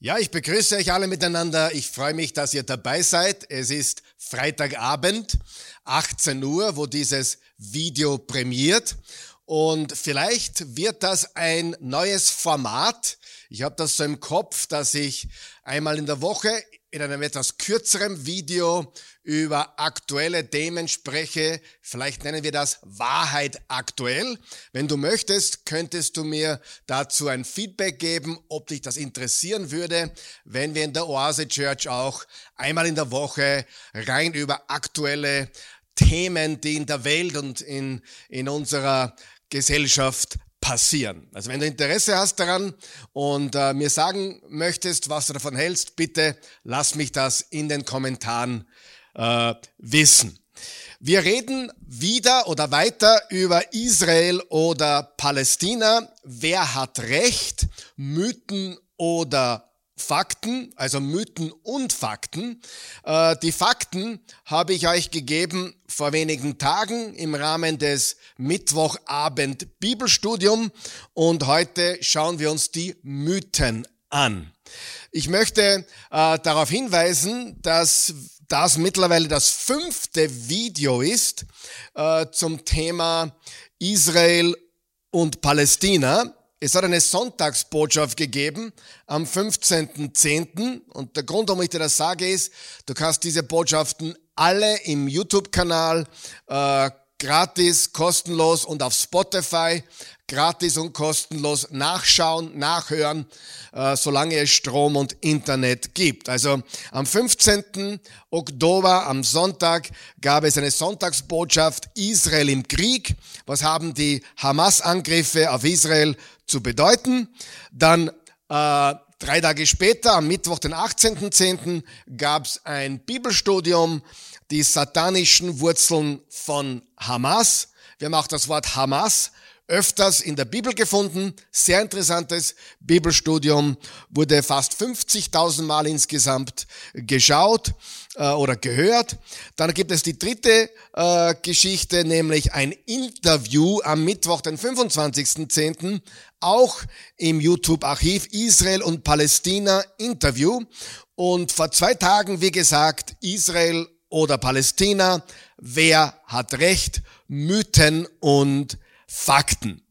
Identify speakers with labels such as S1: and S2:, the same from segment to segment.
S1: Ja, ich begrüße euch alle miteinander. Ich freue mich, dass ihr dabei seid. Es ist Freitagabend, 18 Uhr, wo dieses Video prämiert. Und vielleicht wird das ein neues Format. Ich habe das so im Kopf, dass ich einmal in der Woche in einem etwas kürzeren Video über aktuelle Themen spreche. Vielleicht nennen wir das Wahrheit aktuell. Wenn du möchtest, könntest du mir dazu ein Feedback geben, ob dich das interessieren würde, wenn wir in der Oase Church auch einmal in der Woche rein über aktuelle Themen, die in der Welt und in, in unserer Gesellschaft passieren. Also wenn du Interesse hast daran und äh, mir sagen möchtest, was du davon hältst, bitte lass mich das in den Kommentaren äh, wissen. Wir reden wieder oder weiter über Israel oder Palästina. Wer hat Recht? Mythen oder Fakten, also Mythen und Fakten. Äh, die Fakten habe ich euch gegeben vor wenigen Tagen im Rahmen des Mittwochabend Bibelstudium und heute schauen wir uns die Mythen an. Ich möchte äh, darauf hinweisen, dass das mittlerweile das fünfte Video ist äh, zum Thema Israel und Palästina. Es hat eine Sonntagsbotschaft gegeben am 15.10. Und der Grund, warum ich dir das sage, ist, du kannst diese Botschaften alle im YouTube-Kanal äh, gratis, kostenlos und auf Spotify gratis und kostenlos nachschauen, nachhören, äh, solange es Strom und Internet gibt. Also am 15. Oktober, am Sonntag, gab es eine Sonntagsbotschaft Israel im Krieg. Was haben die Hamas-Angriffe auf Israel zu bedeuten? Dann äh, drei Tage später, am Mittwoch, den 18.10., gab es ein Bibelstudium, die satanischen Wurzeln von Hamas. Wir haben auch das Wort Hamas öfters in der Bibel gefunden. Sehr interessantes Bibelstudium, wurde fast 50.000 Mal insgesamt geschaut äh, oder gehört. Dann gibt es die dritte äh, Geschichte, nämlich ein Interview am Mittwoch, den 25.10., auch im YouTube-Archiv Israel und Palästina Interview. Und vor zwei Tagen, wie gesagt, Israel oder Palästina, wer hat Recht, Mythen und Fakten.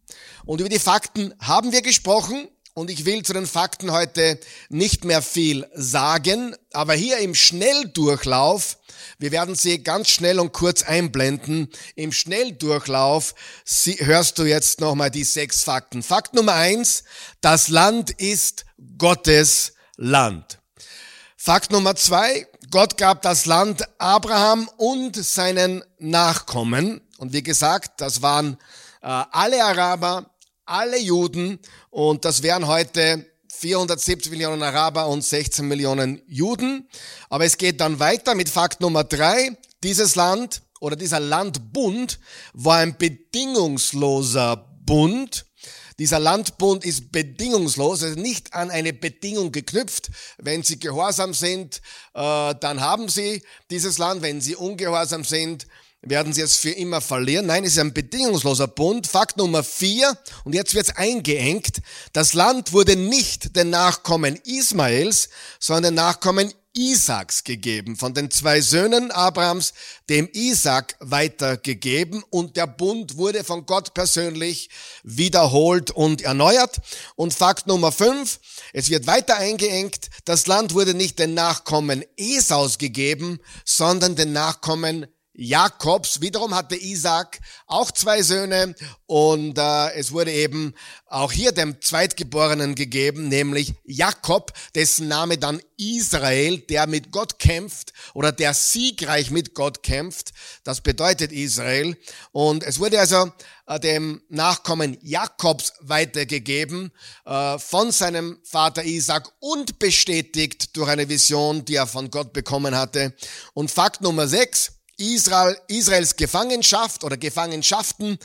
S1: Und über die Fakten haben wir gesprochen und ich will zu den Fakten heute nicht mehr viel sagen, aber hier im Schnelldurchlauf, wir werden sie ganz schnell und kurz einblenden, im Schnelldurchlauf hörst du jetzt nochmal die sechs Fakten. Fakt Nummer eins, das Land ist Gottes Land. Fakt Nummer zwei, Gott gab das Land Abraham und seinen Nachkommen. Und wie gesagt, das waren äh, alle Araber, alle Juden und das wären heute 470 Millionen Araber und 16 Millionen Juden. Aber es geht dann weiter mit Fakt Nummer drei. Dieses Land oder dieser Landbund war ein bedingungsloser Bund. Dieser Landbund ist bedingungslos, also nicht an eine Bedingung geknüpft. Wenn sie gehorsam sind, äh, dann haben sie dieses Land. Wenn sie ungehorsam sind, werden sie es für immer verlieren. Nein, es ist ein bedingungsloser Bund. Fakt Nummer vier, und jetzt wird es eingeengt, das Land wurde nicht den Nachkommen Ismaels, sondern den Nachkommen Isaaks gegeben, von den zwei Söhnen Abrahams, dem Isaak weitergegeben und der Bund wurde von Gott persönlich wiederholt und erneuert. Und Fakt Nummer fünf, es wird weiter eingeengt, das Land wurde nicht den Nachkommen Esaus gegeben, sondern den Nachkommen Jakobs. Wiederum hatte Isaac auch zwei Söhne und äh, es wurde eben auch hier dem Zweitgeborenen gegeben, nämlich Jakob, dessen Name dann Israel, der mit Gott kämpft oder der siegreich mit Gott kämpft. Das bedeutet Israel. Und es wurde also äh, dem Nachkommen Jakobs weitergegeben äh, von seinem Vater Isaac und bestätigt durch eine Vision, die er von Gott bekommen hatte. Und Fakt Nummer sechs, Israel, Israels Gefangenschaft oder Gefangenschaften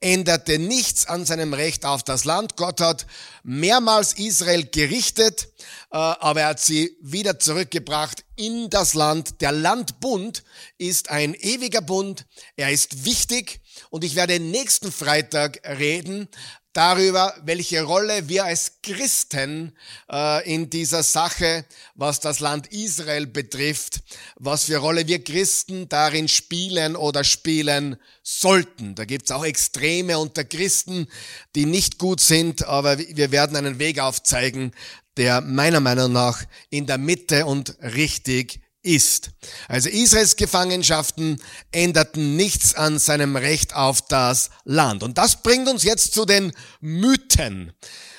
S1: änderte nichts an seinem Recht auf das Land. Gott hat mehrmals Israel gerichtet, äh, aber er hat sie wieder zurückgebracht in das Land. Der Landbund ist ein ewiger Bund. Er ist wichtig und ich werde nächsten Freitag reden darüber, welche Rolle wir als Christen äh, in dieser Sache, was das Land Israel betrifft, was für Rolle wir Christen darin spielen oder spielen sollten. Da gibt's auch Extreme unter Christen, die nicht gut sind, aber wir werden einen Weg aufzeigen, der meiner Meinung nach in der Mitte und richtig ist. Also Israels Gefangenschaften änderten nichts an seinem Recht auf das Land. Und das bringt uns jetzt zu den Mythen.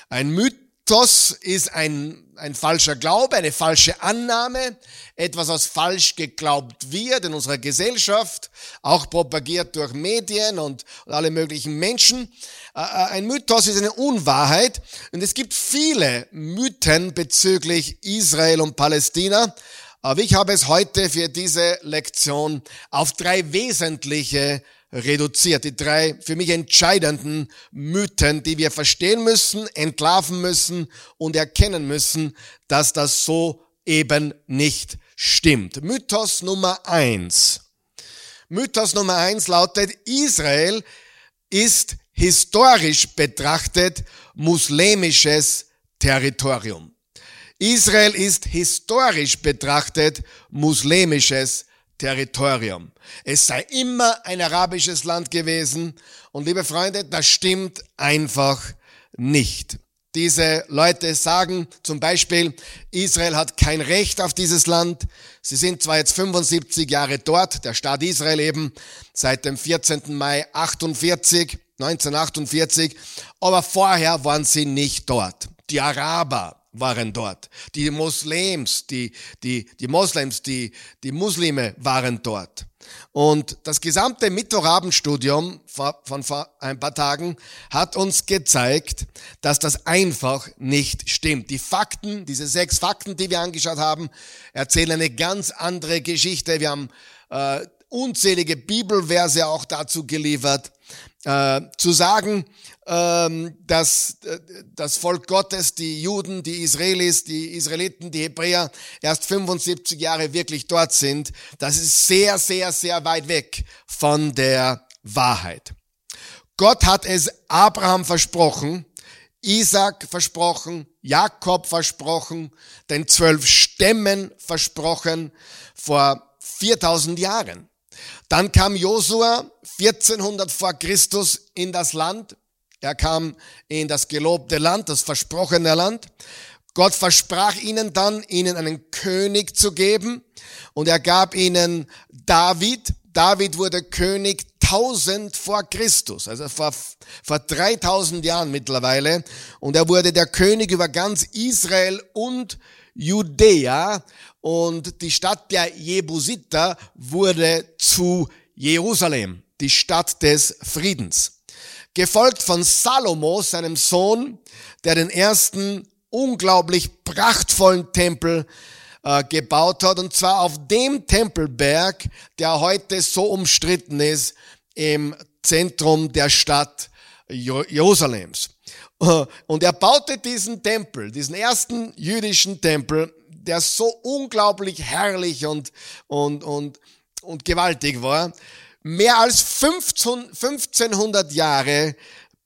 S1: Ein Mythos ist ein, ein falscher Glaube, eine falsche Annahme, etwas, was falsch geglaubt wird in unserer Gesellschaft, auch propagiert durch Medien und, alle möglichen Menschen. Äh, äh, ein Mythos ist eine Unwahrheit und es gibt viele Mythen bezüglich Israel und Palästina. Aber ich habe es heute für diese Lektion auf drei wesentliche reduziert. Die drei für mich entscheidenden Mythen, die wir verstehen müssen, entlarven müssen und erkennen müssen, dass das so eben nicht stimmt. Mythos Nummer eins. Mythos Nummer eins lautet, Israel ist historisch betrachtet muslimisches Territorium. Israel ist historisch betrachtet muslimisches Territorium. Es sei immer ein arabisches Land gewesen. Und liebe Freunde, das stimmt einfach nicht. Diese Leute sagen zum Beispiel, Israel hat kein Recht auf dieses Land. Sie sind zwar jetzt 75 Jahre dort, der Staat Israel eben, seit dem 14. Mai 48, 1948, aber vorher waren sie nicht dort. Die Araber, waren dort. Die Moslems, die, die, die Moslems, die, die Muslime waren dort. Und das gesamte Mittwochabendstudium von vor ein paar Tagen hat uns gezeigt, dass das einfach nicht stimmt. Die Fakten, diese sechs Fakten, die wir angeschaut haben, erzählen eine ganz andere Geschichte. Wir haben äh, unzählige Bibelverse auch dazu geliefert. Äh, zu sagen, dass äh, das Volk Gottes, die Juden, die Israelis, die Israeliten, die Hebräer erst 75 Jahre wirklich dort sind, das ist sehr, sehr, sehr weit weg von der Wahrheit. Gott hat es Abraham versprochen, Isaac versprochen, Jakob versprochen, den zwölf Stämmen versprochen vor 4000 Jahren. Dann kam Josua 1400 vor Christus in das Land. Er kam in das gelobte Land, das versprochene Land. Gott versprach ihnen dann, ihnen einen König zu geben. Und er gab ihnen David. David wurde König 1000 vor Christus, also vor, vor 3000 Jahren mittlerweile. Und er wurde der König über ganz Israel und Judäa und die Stadt der Jebusiter wurde zu Jerusalem, die Stadt des Friedens. Gefolgt von Salomo, seinem Sohn, der den ersten unglaublich prachtvollen Tempel äh, gebaut hat, und zwar auf dem Tempelberg, der heute so umstritten ist im Zentrum der Stadt Jerusalems. Und er baute diesen Tempel, diesen ersten jüdischen Tempel, der so unglaublich herrlich und, und, und, und gewaltig war, mehr als 15, 1500 Jahre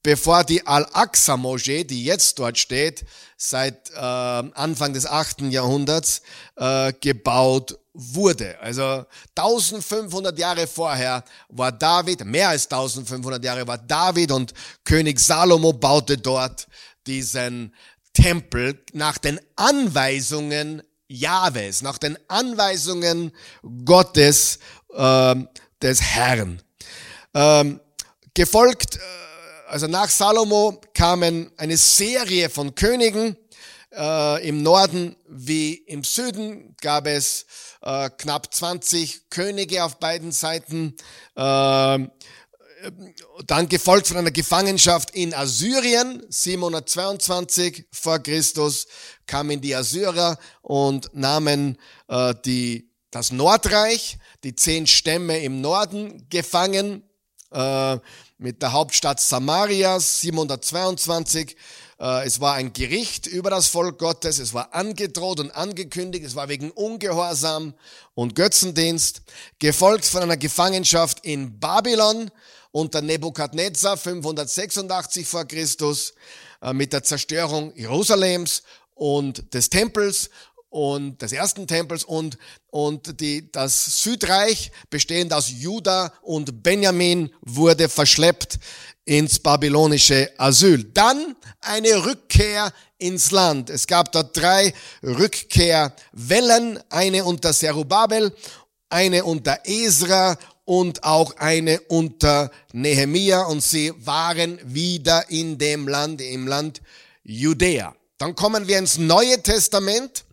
S1: bevor die Al-Aqsa-Moschee, die jetzt dort steht, seit äh, Anfang des 8. Jahrhunderts äh, gebaut wurde. Also 1500 Jahre vorher war David, mehr als 1500 Jahre war David und König Salomo baute dort diesen Tempel nach den Anweisungen Jahwes, nach den Anweisungen Gottes äh, des Herrn. Ähm, gefolgt, äh, also nach Salomo kamen eine Serie von Königen. Äh, Im Norden wie im Süden gab es äh, knapp 20 Könige auf beiden Seiten. Äh, dann gefolgt von einer Gefangenschaft in Assyrien, 722 vor Christus, kamen die Assyrer und nahmen äh, die, das Nordreich, die zehn Stämme im Norden gefangen, äh, mit der Hauptstadt Samaria, 722 äh, es war ein Gericht über das Volk Gottes, es war angedroht und angekündigt, es war wegen Ungehorsam und Götzendienst, gefolgt von einer Gefangenschaft in Babylon unter Nebukadnezar 586 vor Christus äh, mit der Zerstörung Jerusalems und des Tempels und des ersten Tempels und, und die, das Südreich, bestehend aus Juda und Benjamin, wurde verschleppt ins babylonische Asyl. Dann eine Rückkehr ins Land. Es gab dort drei Rückkehrwellen, eine unter Zerubabel, eine unter Esra und auch eine unter Nehemia und sie waren wieder in dem Land, im Land Judäa. Dann kommen wir ins Neue Testament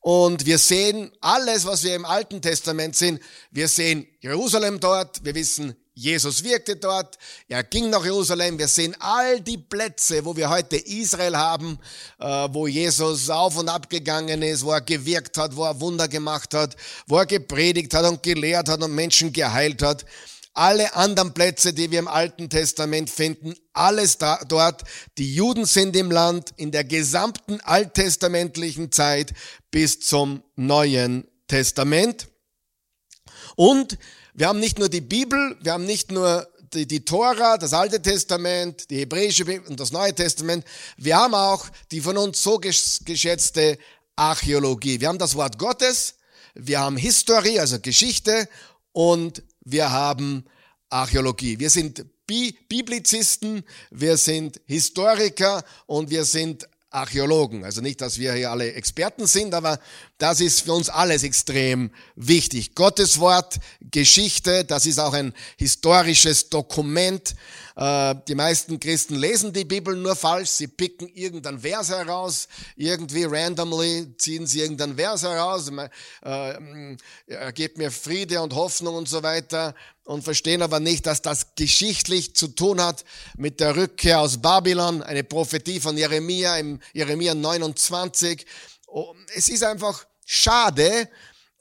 S1: und wir sehen alles, was wir im Alten Testament sehen. Wir sehen Jerusalem dort, wir wissen, Jesus wirkte dort, er ging nach Jerusalem. Wir sehen all die Plätze, wo wir heute Israel haben, äh, wo Jesus auf und ab gegangen ist, wo er gewirkt hat, wo er Wunder gemacht hat, wo er gepredigt hat und gelehrt hat und Menschen geheilt hat. Alle anderen Plätze, die wir im Alten Testament finden, alles da, dort. Die Juden sind im Land in der gesamten alttestamentlichen Zeit bis zum Neuen Testament. Und wir haben nicht nur die Bibel, wir haben nicht nur die, die Tora, das Alte Testament, die hebräische Bibel und das Neue Testament. Wir haben auch die von uns so geschätzte Archäologie. Wir haben das Wort Gottes, wir haben Historie, also Geschichte und wir haben Archäologie. Wir sind Biblizisten, wir sind Historiker und wir sind Archäologen. Also nicht, dass wir hier alle Experten sind, aber das ist für uns alles extrem wichtig. Gottes Wort, Geschichte, das ist auch ein historisches Dokument. Äh, die meisten Christen lesen die Bibel nur falsch. Sie picken irgendeinen Vers heraus, irgendwie randomly ziehen sie irgendeinen Vers heraus, äh, äh, gebt mir Friede und Hoffnung und so weiter und verstehen aber nicht, dass das geschichtlich zu tun hat mit der Rückkehr aus Babylon, eine Prophetie von Jeremia im Jeremia 29. Es ist einfach schade,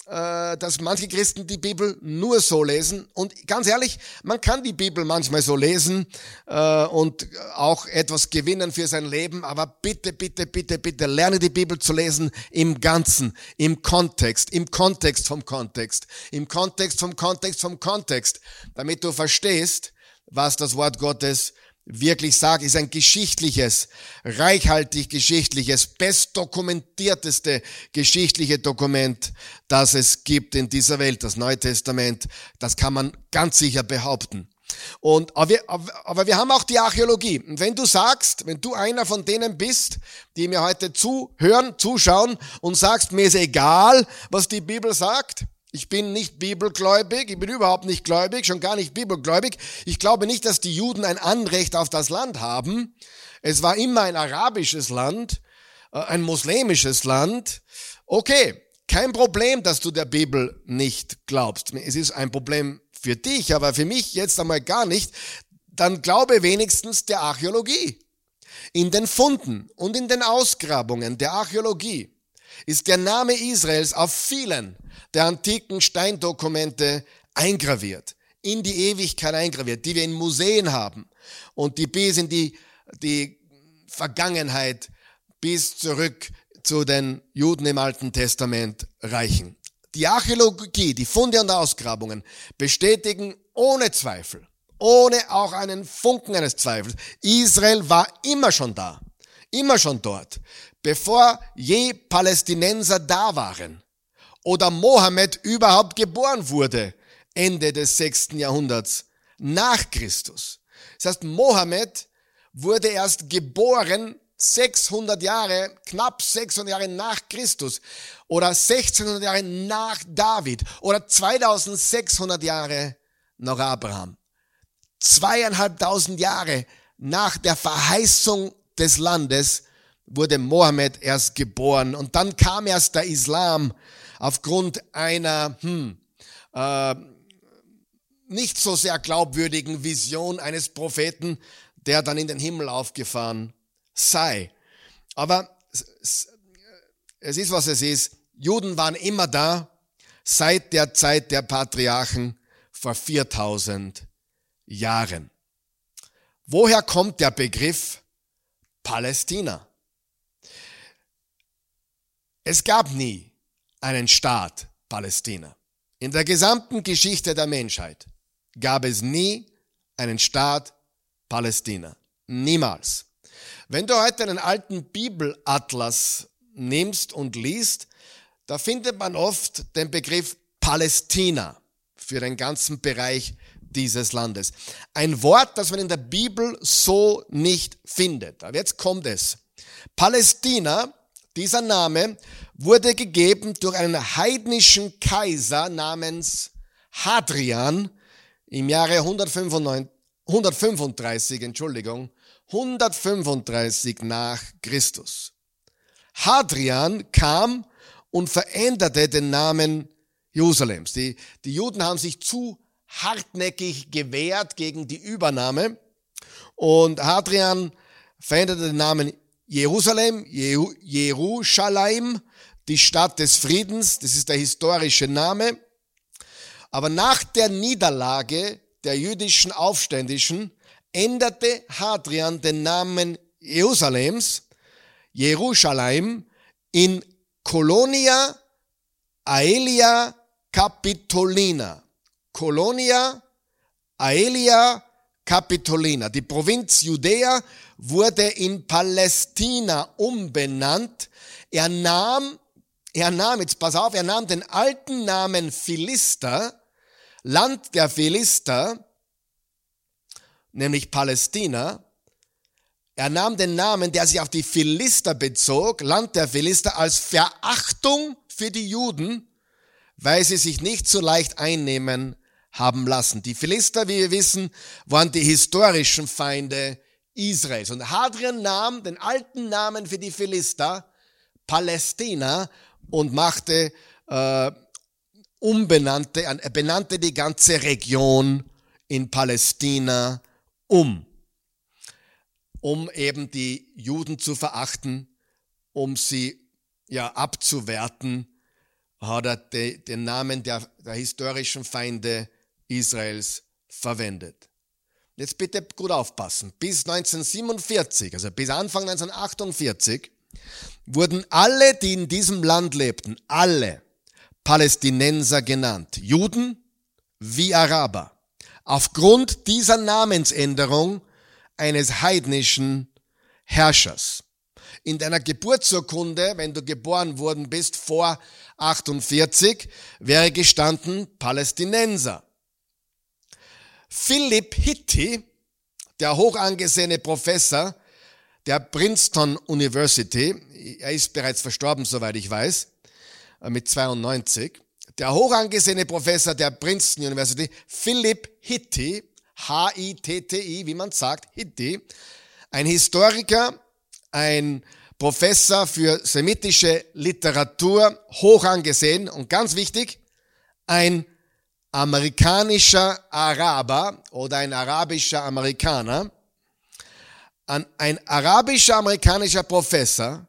S1: dass manche Christen die Bibel nur so lesen. Und ganz ehrlich, man kann die Bibel manchmal so lesen äh, und auch etwas gewinnen für sein Leben, aber bitte, bitte, bitte, bitte lerne die Bibel zu lesen im Ganzen, im Kontext, im Kontext vom Kontext, im Kontext vom Kontext vom Kontext, damit du verstehst, was das Wort Gottes wirklich sagt, ist ein geschichtliches, reichhaltig geschichtliches, bestdokumentierteste geschichtliche Dokument, das es gibt in dieser Welt, das Neue Testament. Das kann man ganz sicher behaupten. Und, aber, wir, aber wir haben auch die Archäologie. Und wenn du sagst, wenn du einer von denen bist, die mir heute zuhören, zuschauen und sagst, mir ist egal, was die Bibel sagt, ich bin nicht bibelgläubig, ich bin überhaupt nicht gläubig, schon gar nicht bibelgläubig. Ich glaube nicht, dass die Juden ein Anrecht auf das Land haben. Es war immer ein arabisches Land, äh, ein muslimisches Land. Okay, kein Problem, dass du der Bibel nicht glaubst. Es ist ein Problem für dich, aber für mich jetzt einmal gar nicht. Dann glaube wenigstens der Archäologie. In den Funden und in den Ausgrabungen der Archäologie ist der Name Israels auf vielen der antiken Steindokumente eingraviert, in die Ewigkeit eingraviert, die wir in Museen haben und die bis in die, die Vergangenheit bis zurück zu den Juden im Alten Testament reichen. Die Archäologie, die Funde und Ausgrabungen bestätigen ohne Zweifel, ohne auch einen Funken eines Zweifels, Israel war immer schon da, immer schon dort, bevor je Palästinenser da waren oder Mohammed überhaupt geboren wurde, Ende des sechsten Jahrhunderts nach Christus. Das heißt, Mohammed wurde erst geboren 600 Jahre, knapp 600 Jahre nach Christus oder 1600 Jahre nach David oder 2600 Jahre nach Abraham. Zweieinhalbtausend Jahre nach der Verheißung des Landes wurde Mohammed erst geboren und dann kam erst der Islam aufgrund einer hm, äh, nicht so sehr glaubwürdigen Vision eines Propheten, der dann in den Himmel aufgefahren sei. Aber es ist, was es ist. Juden waren immer da seit der Zeit der Patriarchen vor 4000 Jahren. Woher kommt der Begriff Palästina? Es gab nie einen Staat Palästina. In der gesamten Geschichte der Menschheit gab es nie einen Staat Palästina. Niemals. Wenn du heute einen alten Bibelatlas nimmst und liest, da findet man oft den Begriff Palästina für den ganzen Bereich dieses Landes. Ein Wort, das man in der Bibel so nicht findet. Aber jetzt kommt es. Palästina, dieser Name, wurde gegeben durch einen heidnischen Kaiser namens Hadrian im Jahre 195, 135, Entschuldigung, 135 nach Christus. Hadrian kam und veränderte den Namen Jerusalems. Die, die Juden haben sich zu hartnäckig gewehrt gegen die Übernahme und Hadrian veränderte den Namen Jerusalem, Jeru, Jerusalem, die Stadt des Friedens, das ist der historische Name. Aber nach der Niederlage der jüdischen Aufständischen änderte Hadrian den Namen Jerusalems, Jerusalem, in Colonia Aelia Capitolina. Colonia Aelia Capitolina. Die Provinz Judäa wurde in Palästina umbenannt. Er nahm, er nahm, jetzt pass auf, er nahm den alten Namen Philister, Land der Philister, nämlich Palästina. Er nahm den Namen, der sich auf die Philister bezog, Land der Philister, als Verachtung für die Juden, weil sie sich nicht so leicht einnehmen haben lassen. Die Philister, wie wir wissen, waren die historischen Feinde Israels. Und Hadrian nahm den alten Namen für die Philister, Palästina, und machte, äh, umbenannte, benannte die ganze Region in Palästina um, um eben die Juden zu verachten, um sie ja abzuwerten, hat er de, den Namen der, der historischen Feinde Israels verwendet. Jetzt bitte gut aufpassen. Bis 1947, also bis Anfang 1948, wurden alle, die in diesem Land lebten, alle Palästinenser genannt. Juden wie Araber aufgrund dieser Namensänderung eines heidnischen Herrschers. In deiner Geburtsurkunde, wenn du geboren worden bist vor 48, wäre gestanden Palästinenser. Philip Hitti, der hochangesehene Professor der Princeton University, er ist bereits verstorben, soweit ich weiß, mit 92, der hochangesehene Professor der Princeton University, Philip Hitti, H-I-T-T-I, wie man sagt, Hitti, ein Historiker, ein Professor für semitische Literatur, hoch angesehen und ganz wichtig, ein amerikanischer Araber oder ein arabischer Amerikaner, ein arabischer amerikanischer Professor,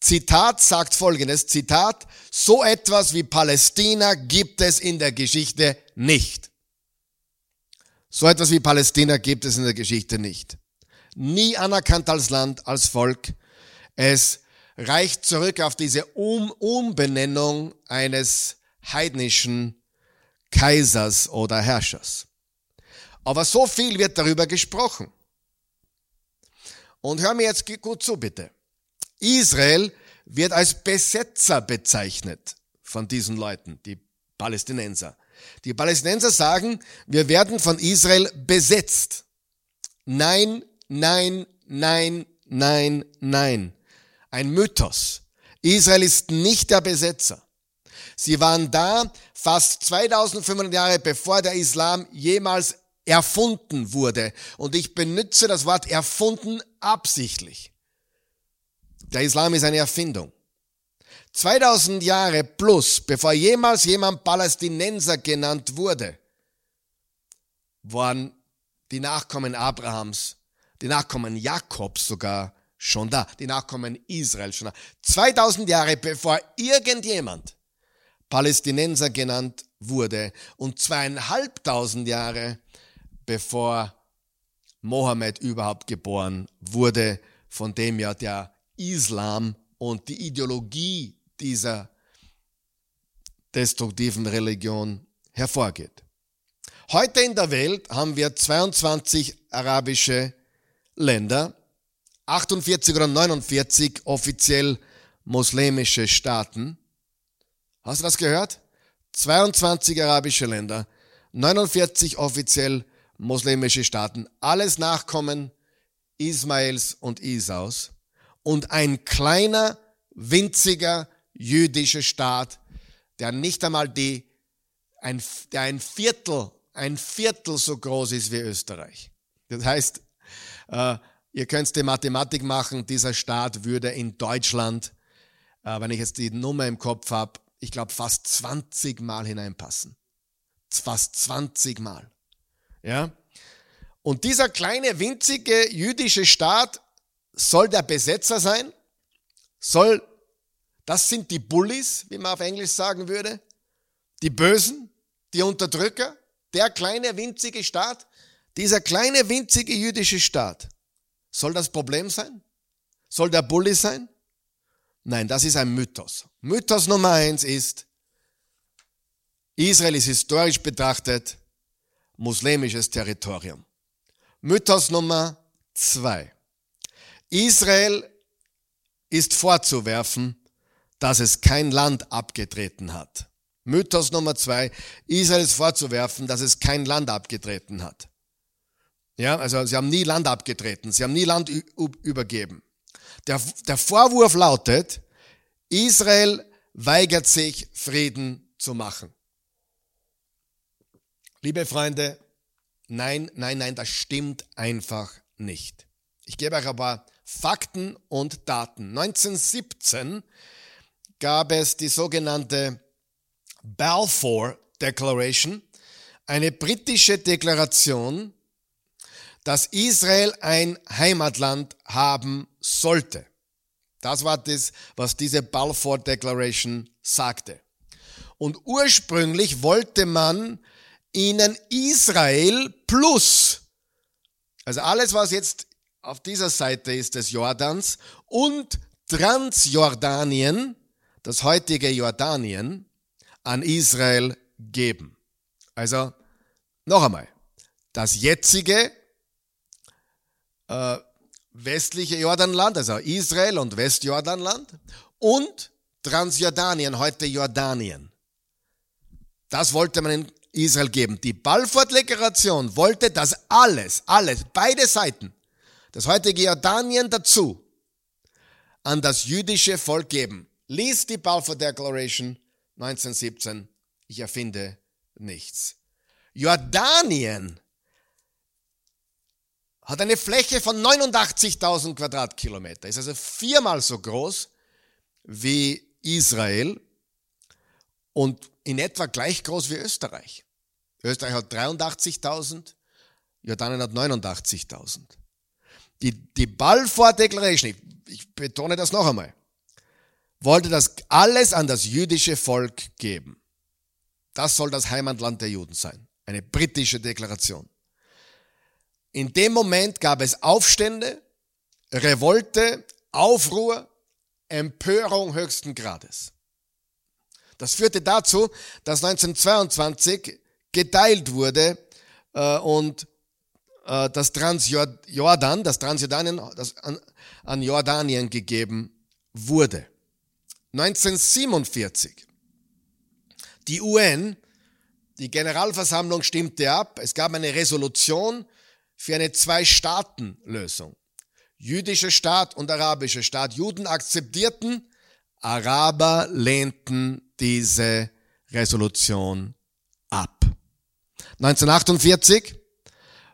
S1: Zitat sagt folgendes, Zitat, so etwas wie Palästina gibt es in der Geschichte nicht. So etwas wie Palästina gibt es in der Geschichte nicht. Nie anerkannt als Land, als Volk. Es reicht zurück auf diese um Umbenennung eines heidnischen Kaisers oder Herrschers. Aber so viel wird darüber gesprochen. Und hör mir jetzt gut zu, bitte. Israel wird als Besetzer bezeichnet von diesen Leuten, die Palästinenser. Die Palästinenser sagen, wir werden von Israel besetzt. Nein, nein, nein, nein, nein. Ein Mythos. Israel ist nicht der Besetzer. Sie waren da fast 2500 Jahre bevor der Islam jemals erfunden wurde. Und ich benutze das Wort erfunden absichtlich. Der Islam ist eine Erfindung. 2000 Jahre plus, bevor jemals jemand Palästinenser genannt wurde, waren die Nachkommen Abrahams, die Nachkommen Jakobs sogar schon da, die Nachkommen Israel schon da. 2000 Jahre bevor irgendjemand Palästinenser genannt wurde und zweieinhalbtausend Jahre bevor Mohammed überhaupt geboren wurde, von dem ja der Islam und die Ideologie dieser destruktiven Religion hervorgeht. Heute in der Welt haben wir 22 arabische Länder, 48 oder 49 offiziell muslimische Staaten. Hast du das gehört? 22 arabische Länder, 49 offiziell muslimische Staaten, alles Nachkommen Ismaels und Isaus und ein kleiner, winziger jüdischer Staat, der nicht einmal die, ein, der ein Viertel, ein Viertel so groß ist wie Österreich. Das heißt, äh, ihr könnt die Mathematik machen, dieser Staat würde in Deutschland, äh, wenn ich jetzt die Nummer im Kopf habe, ich glaube fast 20 Mal hineinpassen. Fast 20 Mal. Ja? Und dieser kleine, winzige jüdische Staat soll der Besetzer sein? Soll, das sind die Bullies, wie man auf Englisch sagen würde? Die Bösen? Die Unterdrücker? Der kleine, winzige Staat? Dieser kleine, winzige jüdische Staat. Soll das Problem sein? Soll der Bully sein? Nein, das ist ein Mythos. Mythos Nummer eins ist, Israel ist historisch betrachtet muslimisches Territorium. Mythos Nummer zwei. Israel ist vorzuwerfen, dass es kein Land abgetreten hat. Mythos Nummer zwei. Israel ist vorzuwerfen, dass es kein Land abgetreten hat. Ja, also sie haben nie Land abgetreten, sie haben nie Land übergeben. Der, der Vorwurf lautet, Israel weigert sich, Frieden zu machen. Liebe Freunde, Nein, nein, nein, das stimmt einfach nicht. Ich gebe euch aber Fakten und Daten. 1917 gab es die sogenannte Balfour Declaration, eine britische Deklaration, dass Israel ein Heimatland haben sollte. Das war das, was diese Balfour Declaration sagte. Und ursprünglich wollte man ihnen Israel plus, also alles, was jetzt auf dieser Seite ist des Jordans und Transjordanien, das heutige Jordanien, an Israel geben. Also noch einmal, das jetzige äh, westliche Jordanland, also Israel und Westjordanland und Transjordanien, heute Jordanien. Das wollte man in Israel geben. Die Balfour-Deklaration wollte, dass alles, alles, beide Seiten, das heutige Jordanien dazu, an das jüdische Volk geben. Lies die Balfour Declaration 1917. Ich erfinde nichts. Jordanien hat eine Fläche von 89.000 Quadratkilometer, ist also viermal so groß wie Israel und in etwa gleich groß wie Österreich. Österreich hat 83.000, Jordanien hat 89.000. Die, die Balfour Declaration, ich, ich betone das noch einmal, wollte das alles an das jüdische Volk geben. Das soll das Heimatland der Juden sein. Eine britische Deklaration. In dem Moment gab es Aufstände, Revolte, Aufruhr, Empörung höchsten Grades. Das führte dazu, dass 1922 geteilt wurde äh, und äh, das Transjordan, das Transjordanien, das an, an Jordanien gegeben wurde. 1947. Die UN, die Generalversammlung stimmte ab. Es gab eine Resolution für eine Zwei-Staaten-Lösung. Jüdischer Staat und arabischer Staat. Juden akzeptierten, Araber lehnten diese Resolution ab. 1948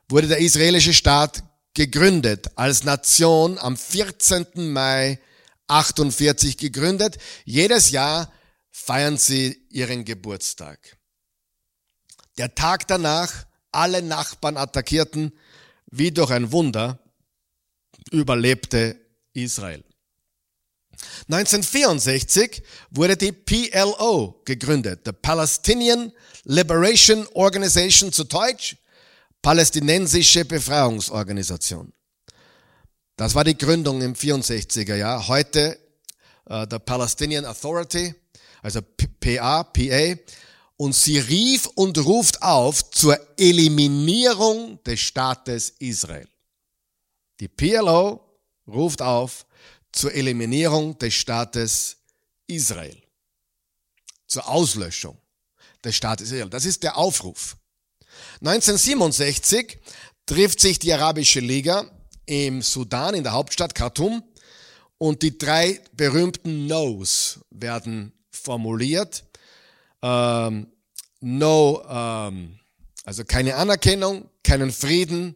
S1: wurde der israelische Staat gegründet, als Nation am 14. Mai 48 gegründet. Jedes Jahr feiern sie ihren Geburtstag. Der Tag danach, alle Nachbarn attackierten, wie durch ein Wunder, überlebte Israel. 1964 wurde die PLO gegründet, the Palestinian Liberation Organization zu Deutsch, Palästinensische Befreiungsorganisation. Das war die Gründung im 64er Jahr. Heute uh, the Palestinian Authority, also PA, PA. Und sie rief und ruft auf zur Eliminierung des Staates Israel. Die PLO ruft auf zur Eliminierung des Staates Israel, zur Auslöschung des Staates Israel. Das ist der Aufruf. 1967 trifft sich die Arabische Liga im Sudan, in der Hauptstadt Khartoum, und die drei berühmten No's werden formuliert. Ähm, no, ähm, also keine Anerkennung, keinen Frieden,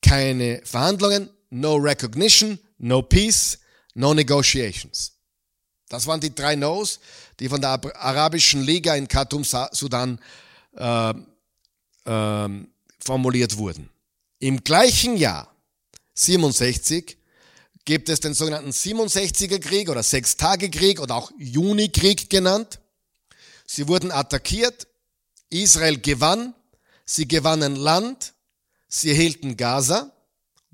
S1: keine Verhandlungen, no recognition, no peace, no negotiations. Das waren die drei No's, die von der Arabischen Liga in Khartoum, Sudan äh, äh, formuliert wurden. Im gleichen Jahr, 67, gibt es den sogenannten 67er Krieg oder Sechstagekrieg oder auch Junikrieg genannt. Sie wurden attackiert, Israel gewann, sie gewannen Land, sie erhielten Gaza,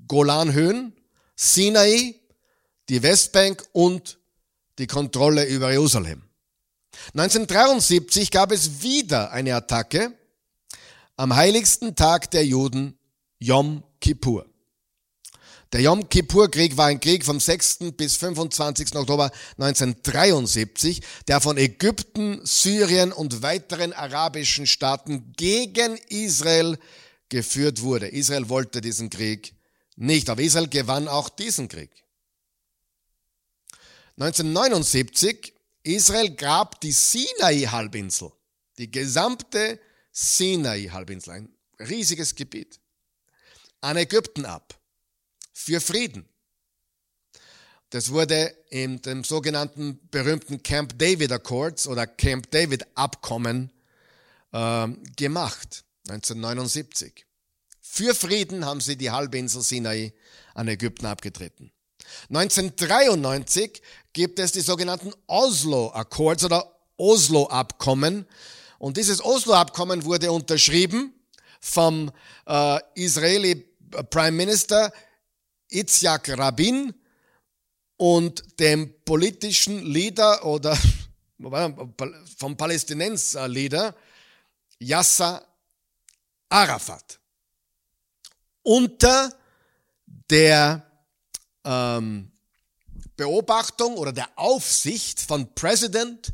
S1: Golanhöhen, Sinai, die Westbank und die Kontrolle über Jerusalem. 1973 gab es wieder eine Attacke am heiligsten Tag der Juden, Yom Kippur. Der Yom Kippur-Krieg war ein Krieg vom 6. bis 25. Oktober 1973, der von Ägypten, Syrien und weiteren arabischen Staaten gegen Israel geführt wurde. Israel wollte diesen Krieg nicht, aber Israel gewann auch diesen Krieg. 1979, Israel gab die Sinai-Halbinsel, die gesamte Sinai-Halbinsel, ein riesiges Gebiet, an Ägypten ab für Frieden. Das wurde in dem sogenannten berühmten Camp David Accords oder Camp David Abkommen äh, gemacht, 1979. Für Frieden haben sie die Halbinsel Sinai an Ägypten abgetreten. 1993 gibt es die sogenannten Oslo Accords oder Oslo Abkommen. Und dieses Oslo Abkommen wurde unterschrieben vom äh, Israeli Prime Minister Itzhak Rabin und dem politischen Leader oder vom Palästinenser-Leader Yasser Arafat. Unter der ähm, Beobachtung oder der Aufsicht von Präsident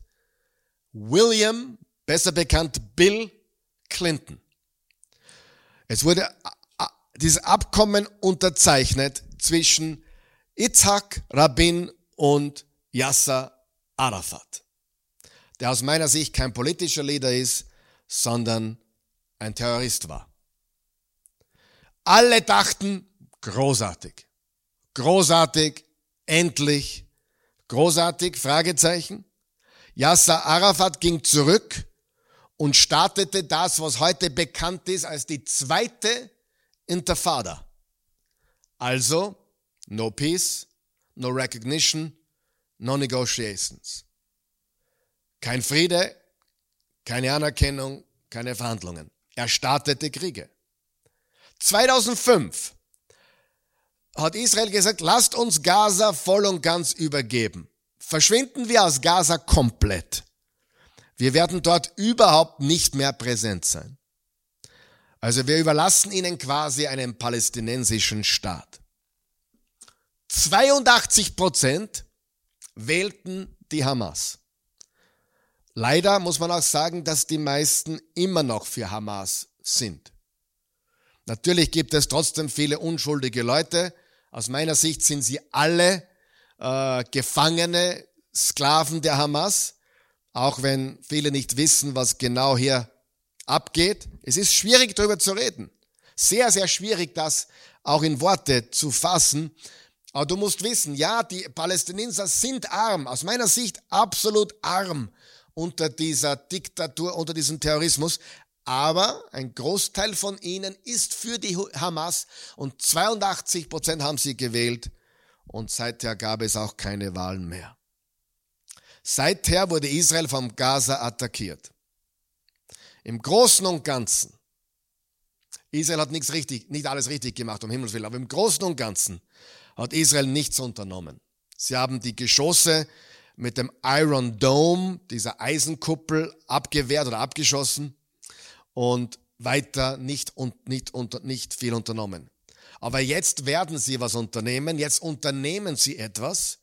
S1: William, besser bekannt Bill Clinton. Es wurde dieses Abkommen unterzeichnet zwischen Itzhak Rabin und Yasser Arafat, der aus meiner Sicht kein politischer Leader ist, sondern ein Terrorist war. Alle dachten, großartig, großartig, endlich, großartig, Fragezeichen. Yasser Arafat ging zurück und startete das, was heute bekannt ist als die zweite Intifada. Also, no peace, no recognition, no negotiations. Kein Friede, keine Anerkennung, keine Verhandlungen. Er startete Kriege. 2005 hat Israel gesagt, lasst uns Gaza voll und ganz übergeben. Verschwinden wir aus Gaza komplett. Wir werden dort überhaupt nicht mehr präsent sein. Also wir überlassen ihnen quasi einen palästinensischen Staat. 82 Prozent wählten die Hamas. Leider muss man auch sagen, dass die meisten immer noch für Hamas sind. Natürlich gibt es trotzdem viele unschuldige Leute. Aus meiner Sicht sind sie alle äh, Gefangene, Sklaven der Hamas, auch wenn viele nicht wissen, was genau hier abgeht. Es ist schwierig darüber zu reden. Sehr, sehr schwierig, das auch in Worte zu fassen. Aber du musst wissen, ja, die Palästinenser sind arm, aus meiner Sicht absolut arm unter dieser Diktatur, unter diesem Terrorismus. Aber ein Großteil von ihnen ist für die Hamas und 82 Prozent haben sie gewählt und seither gab es auch keine Wahlen mehr. Seither wurde Israel vom Gaza attackiert. Im Großen und Ganzen. Israel hat nichts richtig, nicht alles richtig gemacht, um Himmels Willen, aber im Großen und Ganzen hat Israel nichts unternommen. Sie haben die Geschosse mit dem Iron Dome, dieser Eisenkuppel, abgewehrt oder abgeschossen und weiter nicht und nicht, und nicht viel unternommen. Aber jetzt werden sie was unternehmen, jetzt unternehmen sie etwas,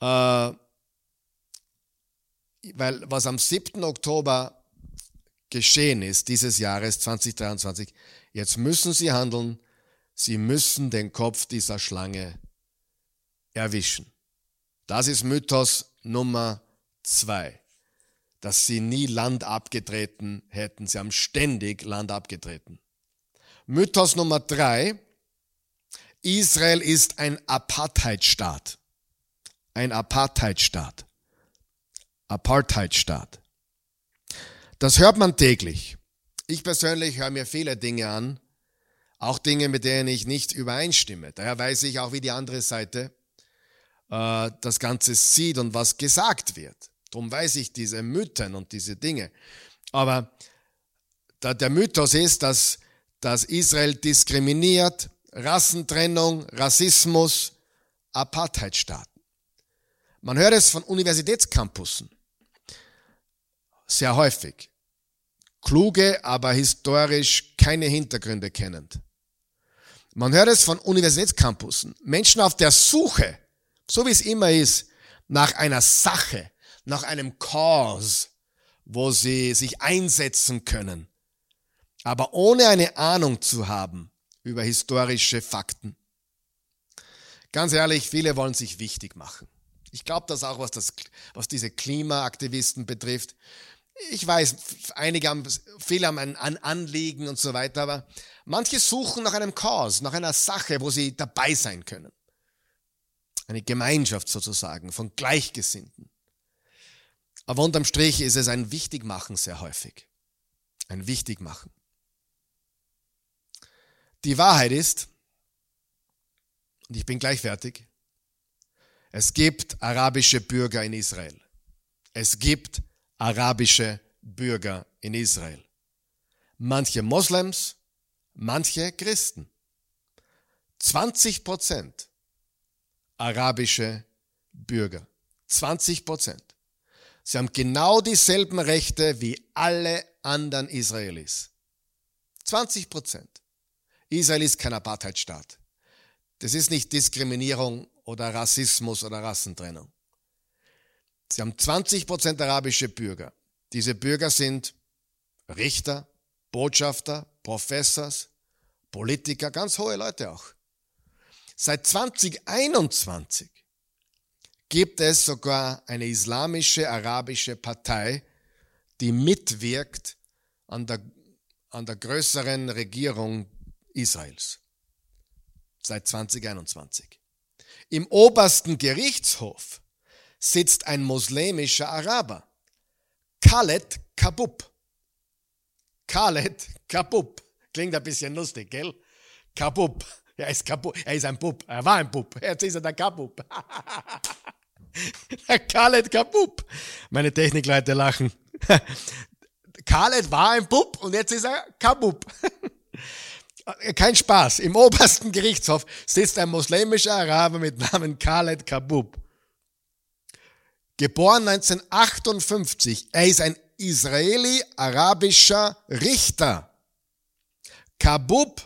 S1: äh, weil was am 7. Oktober geschehen ist, dieses Jahres 2023, jetzt müssen sie handeln, sie müssen den Kopf dieser Schlange erwischen. Das ist Mythos Nummer zwei, dass sie nie Land abgetreten hätten. Sie haben ständig Land abgetreten. Mythos Nummer drei, Israel ist ein Apartheidstaat. Ein Apartheidstaat. Apartheidstaat. Das hört man täglich. Ich persönlich höre mir viele Dinge an, auch Dinge, mit denen ich nicht übereinstimme. Daher weiß ich auch, wie die andere Seite äh, das Ganze sieht und was gesagt wird. Darum weiß ich diese Mythen und diese Dinge. Aber da der Mythos ist, dass, dass Israel diskriminiert, Rassentrennung, Rassismus, Apartheidstaaten. Man hört es von Universitätscampussen sehr häufig. Kluge, aber historisch keine Hintergründe kennend. Man hört es von Universitätscampussen. Menschen auf der Suche so wie es immer ist, nach einer Sache, nach einem Cause, wo sie sich einsetzen können, aber ohne eine Ahnung zu haben über historische Fakten. Ganz ehrlich, viele wollen sich wichtig machen. Ich glaube das auch, was, das, was diese Klimaaktivisten betrifft. Ich weiß, einige haben, viele haben ein Anliegen und so weiter, aber manche suchen nach einem Cause, nach einer Sache, wo sie dabei sein können eine Gemeinschaft sozusagen von Gleichgesinnten. Aber unterm Strich ist es ein Wichtigmachen sehr häufig. Ein Wichtigmachen. Die Wahrheit ist, und ich bin gleich fertig, es gibt arabische Bürger in Israel. Es gibt arabische Bürger in Israel. Manche Moslems, manche Christen. 20 Prozent arabische Bürger. 20 Prozent. Sie haben genau dieselben Rechte wie alle anderen Israelis. 20 Prozent. Israel ist kein Apartheidstaat. Das ist nicht Diskriminierung oder Rassismus oder Rassentrennung. Sie haben 20 Prozent arabische Bürger. Diese Bürger sind Richter, Botschafter, Professors, Politiker, ganz hohe Leute auch. Seit 2021 gibt es sogar eine islamische arabische Partei, die mitwirkt an der, an der größeren Regierung Israels. Seit 2021. Im obersten Gerichtshof sitzt ein muslimischer Araber, Khaled Kabub. Khaled Kabub. Klingt ein bisschen lustig, gell? Kabub. Er ist kaputt. Er ist ein Bub. Er war ein Bub. Jetzt ist er der Kabub. der Khaled Kabub. Meine Technikleute lachen. Khaled war ein Bub und jetzt ist er Kabub. Kein Spaß. Im obersten Gerichtshof sitzt ein muslimischer Araber mit Namen Khaled Kabub. Geboren 1958. Er ist ein israeli-arabischer Richter. Kabub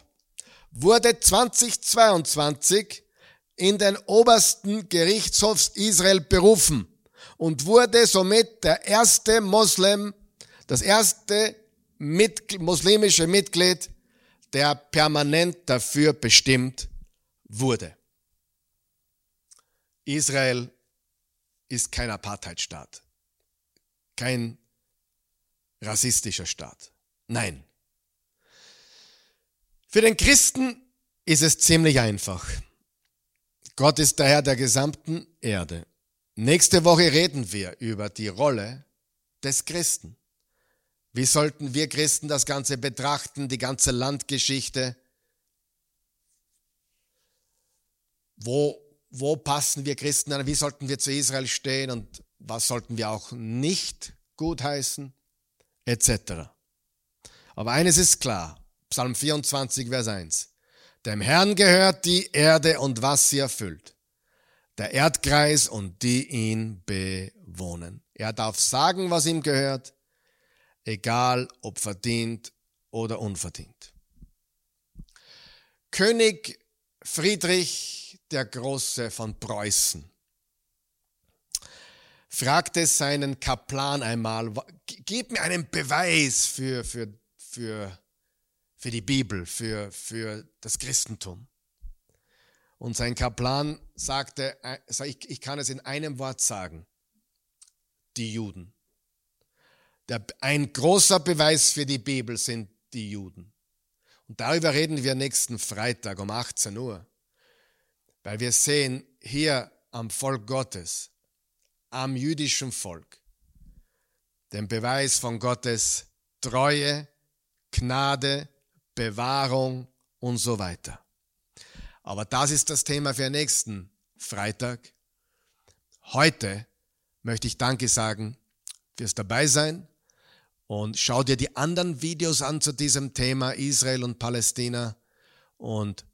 S1: wurde 2022 in den obersten Gerichtshof Israel berufen und wurde somit der erste Moslem, das erste mit, muslimische Mitglied, der permanent dafür bestimmt wurde. Israel ist kein Apartheidstaat, kein rassistischer Staat. Nein, für den Christen ist es ziemlich einfach. Gott ist der Herr der gesamten Erde. Nächste Woche reden wir über die Rolle des Christen. Wie sollten wir Christen das Ganze betrachten, die ganze Landgeschichte? Wo, wo passen wir Christen an? Wie sollten wir zu Israel stehen und was sollten wir auch nicht gutheißen? Etc. Aber eines ist klar, Psalm 24, Vers 1. Dem Herrn gehört die Erde und was sie erfüllt. der Erdkreis und die ihn bewohnen. Er darf sagen, was ihm gehört, egal ob verdient oder unverdient. König Friedrich der Große von Preußen fragte seinen Kaplan einmal, gib mir einen Beweis für, für, für, für die Bibel, für, für das Christentum. Und sein Kaplan sagte, äh, ich kann es in einem Wort sagen, die Juden. Der, ein großer Beweis für die Bibel sind die Juden. Und darüber reden wir nächsten Freitag um 18 Uhr. Weil wir sehen hier am Volk Gottes, am jüdischen Volk, den Beweis von Gottes Treue, Gnade, Bewahrung und so weiter. Aber das ist das Thema für nächsten Freitag. Heute möchte ich Danke sagen fürs Dabeisein und schau dir die anderen Videos an zu diesem Thema Israel und Palästina und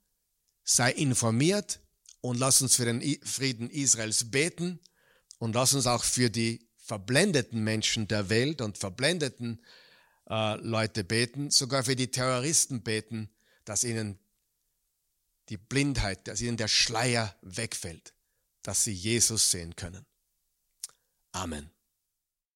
S1: sei informiert und lass uns für den Frieden Israels beten und lass uns auch für die verblendeten Menschen der Welt und verblendeten äh, Leute beten, sogar für die Terroristen beten, dass ihnen die Blindheit, dass ihnen der Schleier wegfällt, dass sie Jesus sehen können. Amen.